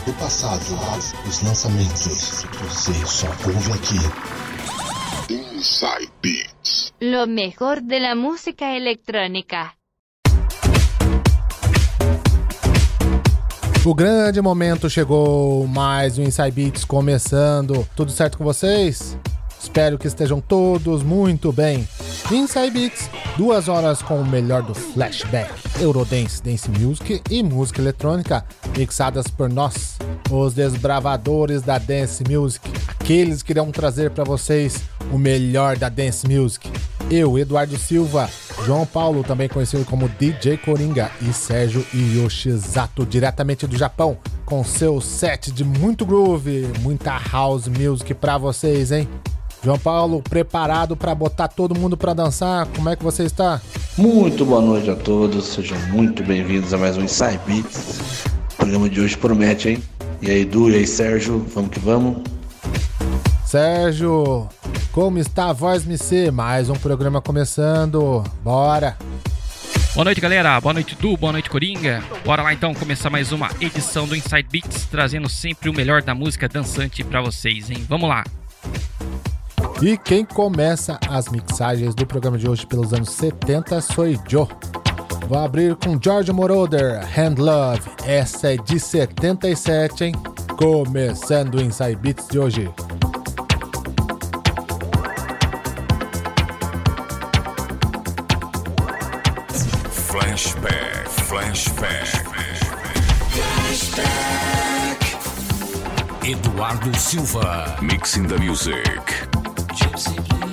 músicas do passado, os lançamentos. Você só ouve aqui. Inside Beats. Lo mejor de la música electrónica. O grande momento chegou, mais um Inside Beats começando. Tudo certo com vocês? Espero que estejam todos muito bem. Inside Beats, duas horas com o melhor do flashback, Eurodance, Dance Music e música eletrônica, mixadas por nós, os desbravadores da Dance Music, aqueles que irão trazer para vocês o melhor da Dance Music. Eu, Eduardo Silva, João Paulo, também conhecido como DJ Coringa, e Sérgio Yoshizato, diretamente do Japão, com seu set de muito groove, muita house music para vocês, hein? João Paulo, preparado para botar todo mundo para dançar? Como é que você está? Muito boa noite a todos, sejam muito bem-vindos a mais um Inside Beats. O programa de hoje promete, hein? E aí, Edu, e aí, Sérgio, vamos que vamos? Sérgio, como está a Voz MC? Mais um programa começando, bora! Boa noite, galera. Boa noite, Du. Boa noite, Coringa. Bora lá então começar mais uma edição do Inside Beats, trazendo sempre o melhor da música dançante para vocês, hein? Vamos lá. E quem começa as mixagens do programa de hoje pelos anos 70 sou Joe. Vou abrir com George Moroder, Hand Love. Essa é de 77, hein? Começando o Inside Beats de hoje. Flashback, flashback. Flashback. Eduardo Silva. Mixing the music. possible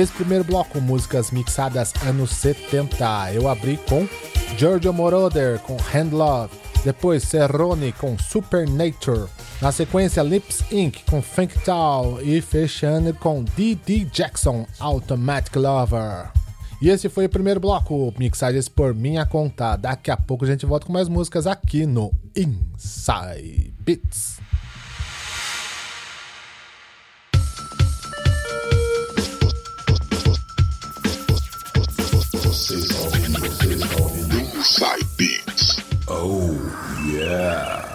Nesse primeiro bloco, músicas mixadas anos 70. Eu abri com Giorgio Moroder com Hand Love, depois Cerrone com Supernature, na sequência Lips Inc. com Funk e fechando com D.D. Jackson Automatic Lover. E esse foi o primeiro bloco, mixagens por minha conta. Daqui a pouco a gente volta com mais músicas aqui no. Inside Beats. Oh, yeah.